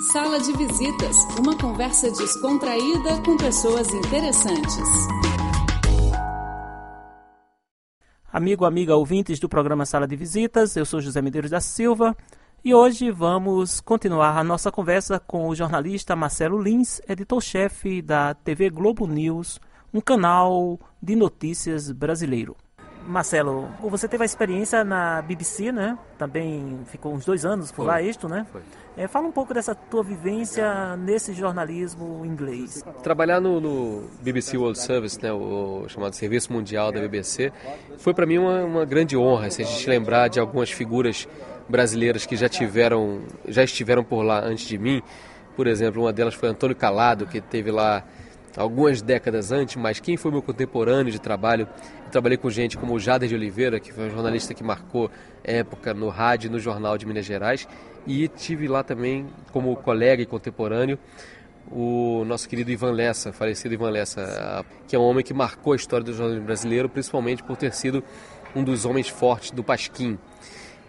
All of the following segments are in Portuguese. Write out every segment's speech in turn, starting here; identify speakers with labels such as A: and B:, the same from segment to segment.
A: Sala de Visitas, uma conversa descontraída com pessoas interessantes.
B: Amigo, amiga, ouvintes do programa Sala de Visitas, eu sou José Medeiros da Silva e hoje vamos continuar a nossa conversa com o jornalista Marcelo Lins, editor-chefe da TV Globo News, um canal de notícias brasileiro. Marcelo, você teve a experiência na BBC, né? Também ficou uns dois anos por
C: Foi.
B: lá, isto, né?
C: Foi.
B: É, fala um pouco dessa tua vivência nesse jornalismo inglês.
C: Trabalhar no, no BBC World Service, né, o chamado Serviço Mundial da BBC, foi para mim uma, uma grande honra. Se a gente lembrar de algumas figuras brasileiras que já tiveram, já estiveram por lá antes de mim, por exemplo, uma delas foi Antônio Calado, que teve lá algumas décadas antes, mas quem foi meu contemporâneo de trabalho? Eu trabalhei com gente como o Jader de Oliveira, que foi um jornalista que marcou época no rádio e no jornal de Minas Gerais, e tive lá também como colega e contemporâneo o nosso querido Ivan Lessa, falecido Ivan Lessa, que é um homem que marcou a história do jornalismo brasileiro, principalmente por ter sido um dos homens fortes do Pasquim.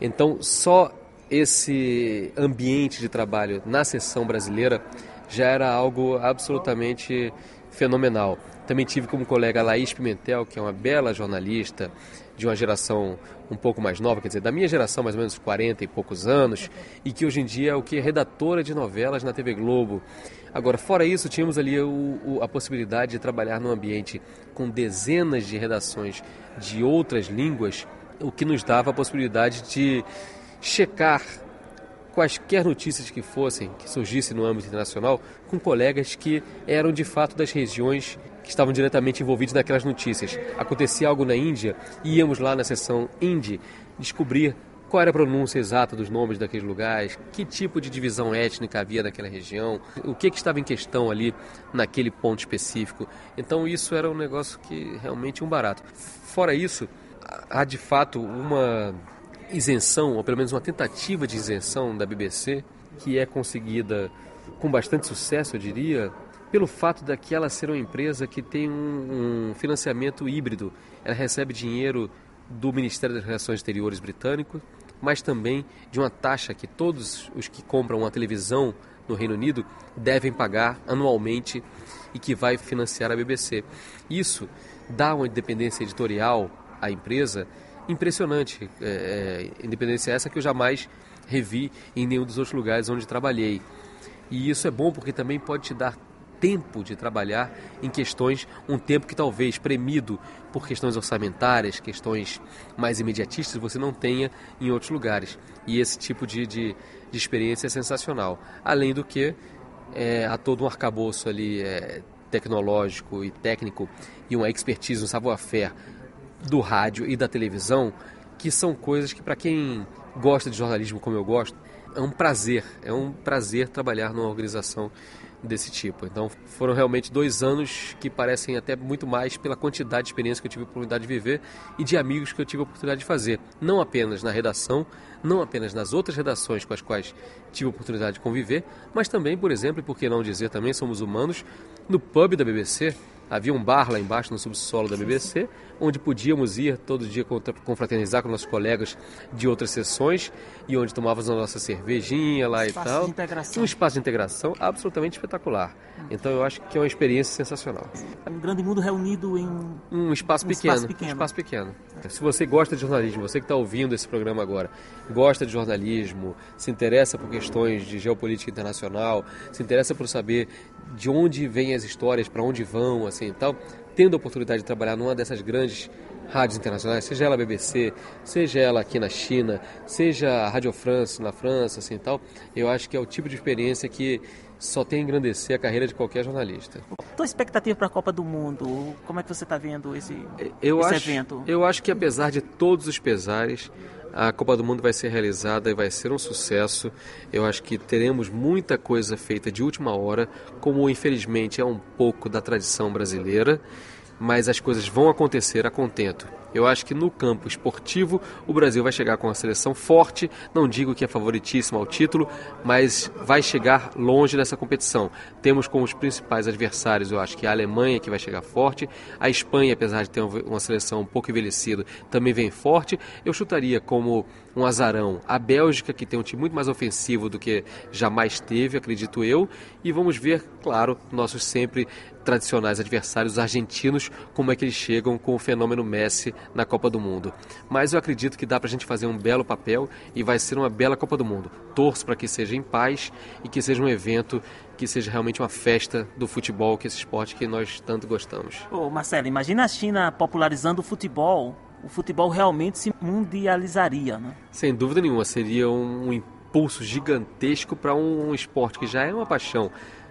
C: Então, só esse ambiente de trabalho na seção brasileira já era algo absolutamente fenomenal. Também tive como colega a Laís Pimentel, que é uma bela jornalista de uma geração um pouco mais nova, quer dizer, da minha geração, mais ou menos 40 e poucos anos, e que hoje em dia é o que redatora de novelas na TV Globo. Agora, fora isso, tínhamos ali o, o, a possibilidade de trabalhar num ambiente com dezenas de redações de outras línguas, o que nos dava a possibilidade de checar quaisquer notícias que fossem, que surgissem no âmbito internacional, com colegas que eram de fato das regiões que estavam diretamente envolvidos naquelas notícias. Acontecia algo na Índia, íamos lá na seção Indie descobrir qual era a pronúncia exata dos nomes daqueles lugares, que tipo de divisão étnica havia naquela região, o que, que estava em questão ali naquele ponto específico. Então isso era um negócio que realmente um barato. Fora isso, há de fato uma isenção, ou pelo menos uma tentativa de isenção da BBC, que é conseguida com bastante sucesso, eu diria, pelo fato daquela ser uma empresa que tem um, um financiamento híbrido. Ela recebe dinheiro do Ministério das Relações Exteriores britânico, mas também de uma taxa que todos os que compram uma televisão no Reino Unido devem pagar anualmente e que vai financiar a BBC. Isso dá uma independência editorial à empresa impressionante. É, é, independência essa que eu jamais revi em nenhum dos outros lugares onde trabalhei. E isso é bom porque também pode te dar tempo de trabalhar em questões, um tempo que talvez premido por questões orçamentárias, questões mais imediatistas, você não tenha em outros lugares. E esse tipo de, de, de experiência é sensacional. Além do que, é, há todo um arcabouço ali é, tecnológico e técnico e uma expertise, um savoir-faire do rádio e da televisão, que são coisas que para quem gosta de jornalismo como eu gosto, é um prazer, é um prazer trabalhar numa organização desse tipo. Então foram realmente dois anos que parecem até muito mais pela quantidade de experiência que eu tive a oportunidade de viver e de amigos que eu tive a oportunidade de fazer, não apenas na redação, não apenas nas outras redações com as quais tive a oportunidade de conviver, mas também, por exemplo, e por que não dizer também, somos humanos, no pub da BBC, Havia um bar lá embaixo no subsolo da BBC, onde podíamos ir todo dia confraternizar com nossos colegas de outras sessões e onde tomávamos a nossa cervejinha lá
B: espaço
C: e tal.
B: De integração.
C: Um espaço de integração absolutamente espetacular. Então eu acho que é uma experiência sensacional.
B: Um grande mundo reunido em
C: Um espaço
B: Um
C: pequeno.
B: espaço pequeno.
C: Um espaço pequeno. Se você gosta de jornalismo, você que está ouvindo esse programa agora, gosta de jornalismo, se interessa por questões de geopolítica internacional, se interessa por saber de onde vêm as histórias, para onde vão, assim e tal, tendo a oportunidade de trabalhar numa dessas grandes rádios internacionais, seja ela a BBC, seja ela aqui na China, seja a Radio France na França, assim e tal, eu acho que é o tipo de experiência que só tem a engrandecer a carreira de qualquer jornalista.
B: Tua expectativa para a Copa do Mundo, como é que você está vendo esse,
C: Eu
B: esse
C: acho,
B: evento?
C: eu acho que apesar de todos os pesares, a Copa do Mundo vai ser realizada e vai ser um sucesso. Eu acho que teremos muita coisa feita de última hora, como infelizmente é um pouco da tradição brasileira, mas as coisas vão acontecer a contento. Eu acho que no campo esportivo o Brasil vai chegar com uma seleção forte, não digo que é favoritíssima ao título, mas vai chegar longe nessa competição. Temos como os principais adversários, eu acho que a Alemanha que vai chegar forte, a Espanha, apesar de ter uma seleção um pouco envelhecida, também vem forte. Eu chutaria como um azarão a Bélgica, que tem um time muito mais ofensivo do que jamais teve, acredito eu, e vamos ver, claro, nossos sempre tradicionais adversários argentinos, como é que eles chegam com o fenômeno Messi na Copa do Mundo. Mas eu acredito que dá para a gente fazer um belo papel e vai ser uma bela Copa do Mundo. Torço para que seja em paz e que seja um evento que seja realmente uma festa do futebol, que é esse esporte que nós tanto gostamos.
B: Ô Marcelo, imagina a China popularizando o futebol. O futebol realmente se mundializaria, né?
C: Sem dúvida nenhuma, seria um impulso gigantesco para um esporte que já é uma paixão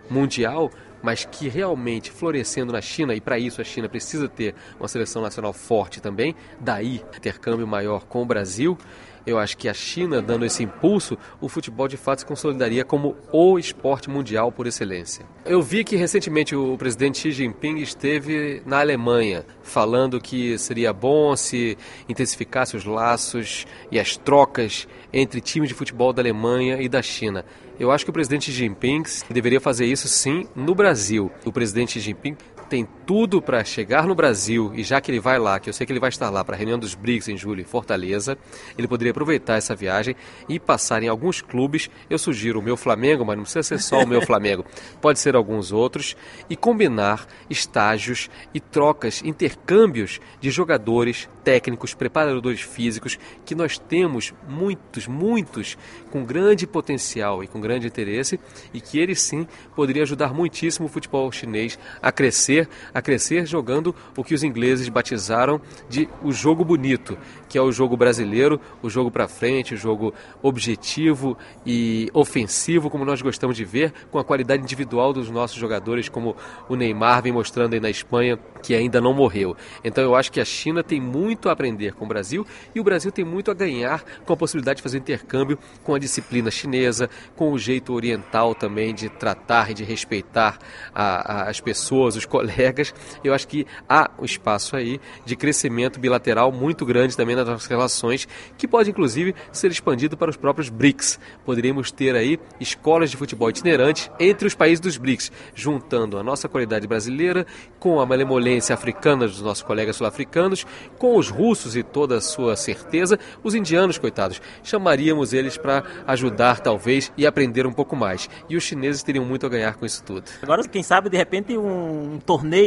C: mundial, mas que realmente florescendo na China, e para isso a China precisa ter uma seleção nacional forte também, daí intercâmbio maior com o Brasil. Eu acho que a China dando esse impulso, o futebol de fato se consolidaria como o esporte mundial por excelência. Eu vi que recentemente o presidente Xi Jinping esteve na Alemanha, falando que seria bom se intensificasse os laços e as trocas entre times de futebol da Alemanha e da China. Eu acho que o presidente Xi Jinping deveria fazer isso sim no Brasil. O presidente Xi Jinping tem tudo para chegar no Brasil e já que ele vai lá, que eu sei que ele vai estar lá para a reunião dos BRICS em julho em Fortaleza, ele poderia aproveitar essa viagem e passar em alguns clubes. Eu sugiro o meu Flamengo, mas não precisa ser só o meu Flamengo, pode ser alguns outros e combinar estágios e trocas, intercâmbios de jogadores, técnicos, preparadores físicos que nós temos muitos, muitos com grande potencial e com grande interesse e que eles sim poderiam ajudar muitíssimo o futebol chinês a crescer, a crescer jogando o que os ingleses batizaram de o jogo bonito, que é o jogo brasileiro, o jogo para frente, o jogo objetivo e ofensivo, como nós gostamos de ver, com a qualidade individual dos nossos jogadores, como o Neymar vem mostrando aí na Espanha, que ainda não morreu. Então eu acho que a China tem muito a aprender com o Brasil e o Brasil tem muito a ganhar com a possibilidade de fazer intercâmbio com a disciplina chinesa, com o jeito oriental também de tratar e de respeitar a, a, as pessoas, os colegas. Eu acho que há um espaço aí de crescimento bilateral muito grande também nas nossas relações, que pode inclusive ser expandido para os próprios BRICS. Poderíamos ter aí escolas de futebol itinerantes entre os países dos BRICS, juntando a nossa qualidade brasileira com a malemolência africana dos nossos colegas sul-africanos, com os russos e toda a sua certeza, os indianos, coitados. Chamaríamos eles para ajudar, talvez, e aprender um pouco mais. E os chineses teriam muito a ganhar com isso tudo.
B: Agora, quem sabe, de repente, um, um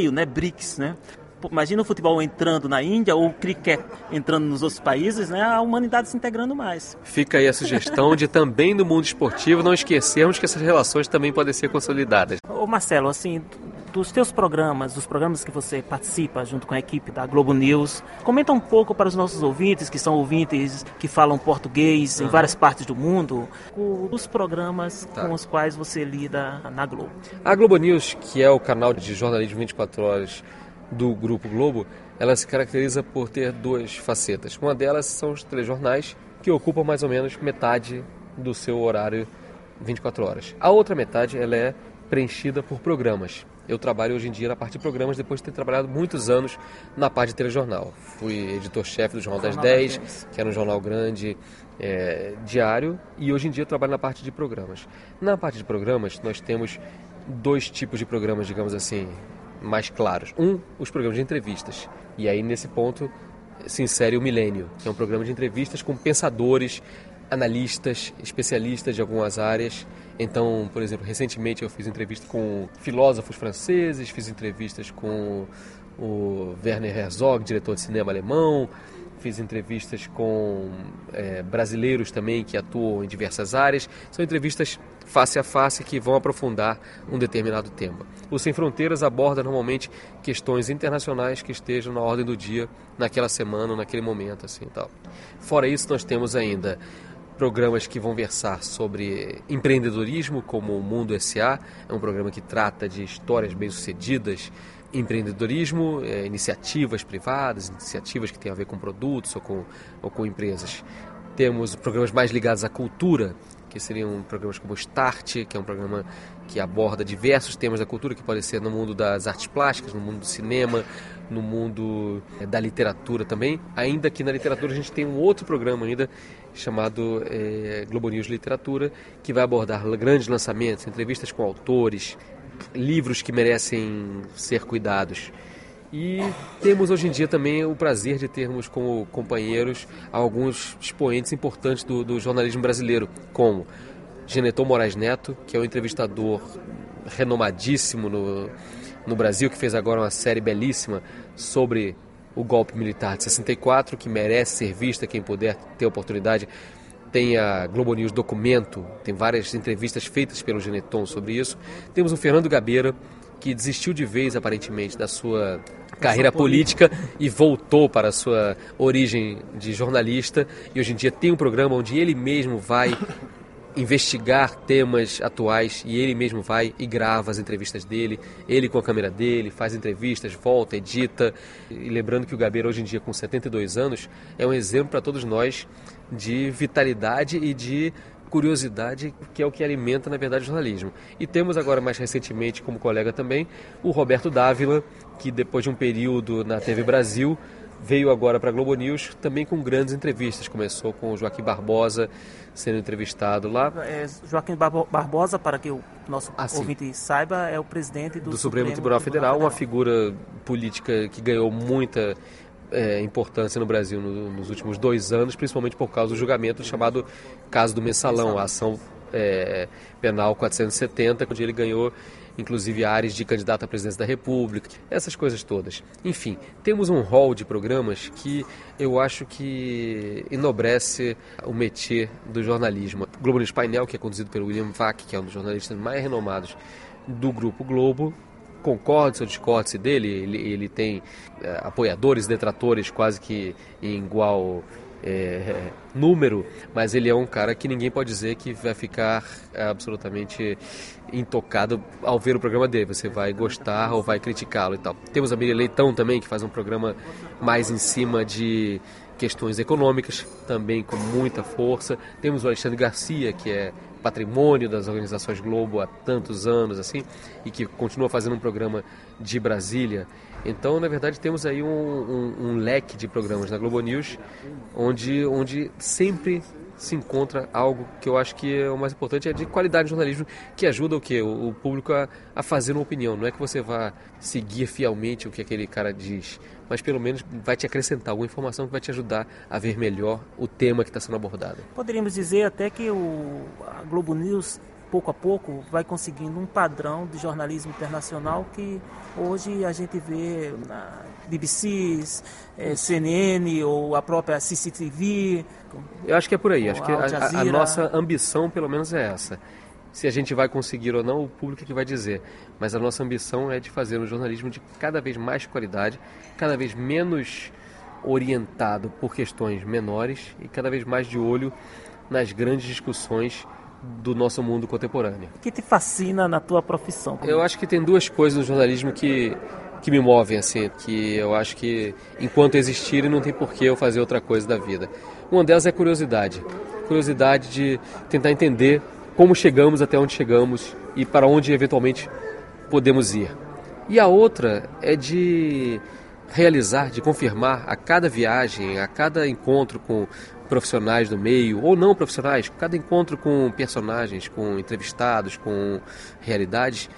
B: torneio, né, BRICS, né? Imagina o futebol entrando na Índia ou o cricket entrando nos outros países, né? A humanidade se integrando mais.
C: Fica aí a sugestão de também no mundo esportivo não esquecermos que essas relações também podem ser consolidadas.
B: Ô Marcelo, assim, dos teus programas, dos programas que você participa junto com a equipe da Globo News, comenta um pouco para os nossos ouvintes, que são ouvintes que falam português uhum. em várias partes do mundo, os programas tá. com os quais você lida na Globo.
C: A Globo News, que é o canal de jornalismo 24 horas do Grupo Globo, ela se caracteriza por ter duas facetas. Uma delas são os telejornais, que ocupam mais ou menos metade do seu horário 24 horas. A outra metade ela é preenchida por programas. Eu trabalho hoje em dia na parte de programas depois de ter trabalhado muitos anos na parte de telejornal. Fui editor-chefe do Jornal, Jornal das 10, 10, que era um jornal grande é, diário, e hoje em dia eu trabalho na parte de programas. Na parte de programas, nós temos dois tipos de programas, digamos assim, mais claros. Um, os programas de entrevistas. E aí, nesse ponto, se insere o Milênio, que é um programa de entrevistas com pensadores, analistas, especialistas de algumas áreas. Então, por exemplo, recentemente eu fiz entrevista com filósofos franceses, fiz entrevistas com o Werner Herzog, diretor de cinema alemão, fiz entrevistas com é, brasileiros também que atuam em diversas áreas. São entrevistas face a face que vão aprofundar um determinado tema. O Sem Fronteiras aborda normalmente questões internacionais que estejam na ordem do dia naquela semana, naquele momento, assim, tal. Fora isso, nós temos ainda programas que vão versar sobre empreendedorismo, como o Mundo SA, é um programa que trata de histórias bem-sucedidas empreendedorismo, é, iniciativas privadas, iniciativas que têm a ver com produtos ou com, ou com empresas. Temos programas mais ligados à cultura, que seriam programas como Start, que é um programa que aborda diversos temas da cultura, que pode ser no mundo das artes plásticas, no mundo do cinema, no mundo eh, da literatura também. Ainda que na literatura a gente tem um outro programa ainda chamado é, Globo News Literatura, que vai abordar grandes lançamentos, entrevistas com autores, livros que merecem ser cuidados. E temos hoje em dia também o prazer de termos como companheiros alguns expoentes importantes do, do jornalismo brasileiro, como Geneton Moraes Neto, que é um entrevistador renomadíssimo no, no Brasil, que fez agora uma série belíssima sobre o golpe militar de 64, que merece ser vista, quem puder ter oportunidade. Tem a Globo News Documento, tem várias entrevistas feitas pelo Geneton sobre isso. Temos o Fernando Gabeira, que desistiu de vez, aparentemente, da sua carreira política e voltou para a sua origem de jornalista. E hoje em dia tem um programa onde ele mesmo vai investigar temas atuais e ele mesmo vai e grava as entrevistas dele, ele com a câmera dele, faz entrevistas, volta, edita. E lembrando que o Gabeira hoje em dia com 72 anos é um exemplo para todos nós de vitalidade e de curiosidade, que é o que alimenta, na verdade, o jornalismo. E temos agora, mais recentemente, como colega também, o Roberto Dávila, que depois de um período na TV Brasil, veio agora para a Globo News também com grandes entrevistas. Começou com o Joaquim Barbosa sendo entrevistado lá.
B: É, Joaquim Barbosa, para que o nosso ah, ouvinte saiba, é o presidente do,
C: do Supremo, Supremo Tribunal, Tribunal Federal, Federal, uma figura política que ganhou muita é, importância no Brasil no, nos últimos dois anos, principalmente por causa do julgamento chamado caso do mensalão, a ação é, penal 470, onde ele ganhou inclusive áreas de candidato à presidência da República, essas coisas todas. Enfim, temos um rol de programas que eu acho que enobrece o métier do jornalismo. O Globo News Painel, que é conduzido pelo William Vac, que é um dos jornalistas mais renomados do Grupo Globo, concorde ou discorde dele, ele, ele tem é, apoiadores, detratores quase que em igual é, número, mas ele é um cara que ninguém pode dizer que vai ficar absolutamente intocado ao ver o programa dele. Você vai gostar ou vai criticá-lo e tal. Temos a Miriam Leitão também, que faz um programa mais em cima de questões econômicas, também com muita força. Temos o Alexandre Garcia, que é patrimônio das organizações Globo há tantos anos assim e que continua fazendo um programa de Brasília. Então, na verdade, temos aí um, um, um leque de programas na Globo News onde, onde sempre se encontra algo que eu acho que é o mais importante, é de qualidade de jornalismo, que ajuda o que O, público a, a, fazer uma opinião. Não é que você vá seguir fielmente o que aquele cara diz, mas pelo menos vai te acrescentar alguma informação que vai te ajudar a ver melhor o tema que está sendo abordado.
B: Poderíamos dizer até que o, a Globo News pouco a pouco vai conseguindo um padrão de jornalismo internacional que hoje a gente vê na BBC, é, CNN ou a própria CCTV.
C: Eu acho que é por aí. Acho que a, a, nossa ambição, pelo menos, é essa. Se a gente vai conseguir ou não, o público é que vai dizer. Mas a nossa ambição é de fazer um jornalismo de cada vez mais qualidade, cada vez menos orientado por questões menores e cada vez mais de olho nas grandes discussões do nosso mundo contemporâneo.
B: O que te fascina na tua profissão?
C: Eu acho que tem duas coisas no jornalismo que, que me movem, assim, que eu acho que enquanto existirem não tem por que eu fazer outra coisa da vida. Uma delas é curiosidade. Curiosidade de tentar entender como chegamos até onde chegamos e para onde eventualmente podemos ir. E a outra é de realizar, de confirmar a cada viagem, a cada encontro com profissionais do meio ou não profissionais, cada encontro com personagens, com entrevistados, com realidades,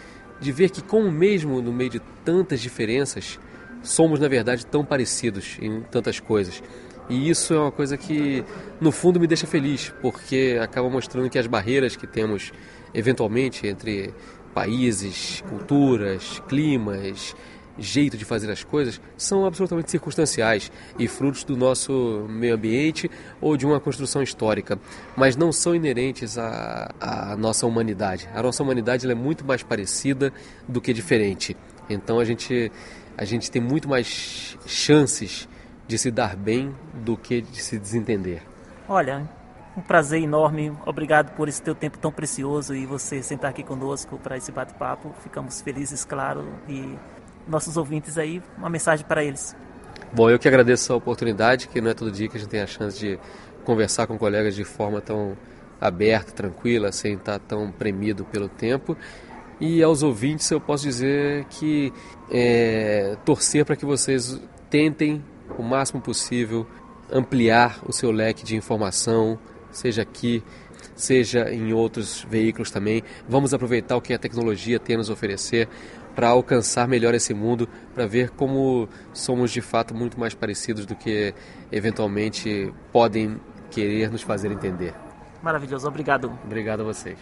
C: de ver que como mesmo no meio de tantas diferenças, somos na verdade tão parecidos em tantas coisas. E isso é uma coisa que no fundo me deixa feliz, porque acaba mostrando que as barreiras que temos eventualmente entre países, culturas, climas, jeito de fazer as coisas são absolutamente circunstanciais e frutos do nosso meio ambiente ou de uma construção histórica, mas não são inerentes à, à nossa humanidade. A nossa humanidade é muito mais parecida do que diferente. Então a gente, a gente tem muito mais chances de se dar bem do que de se desentender.
B: Olha, um prazer enorme. Obrigado por esse teu tempo tão precioso e você sentar aqui conosco para esse bate-papo. Ficamos felizes, claro, e nossos ouvintes aí, uma mensagem para eles.
C: Bom, eu que agradeço a oportunidade, que não é todo dia que a gente tem a chance de conversar com colegas de forma tão, aberta, tranquila, sem estar tão premido pelo tempo. E aos ouvintes eu posso dizer que é, torcer para que vocês tentem o máximo possível ampliar o seu leque de informação, seja aqui, seja em outros veículos também. Vamos aproveitar o que a tecnologia tem a nos oferecer para alcançar melhor esse mundo, para ver como somos de fato muito mais parecidos do que eventualmente podem querer nos fazer entender.
B: Maravilhoso, obrigado.
C: Obrigado a vocês.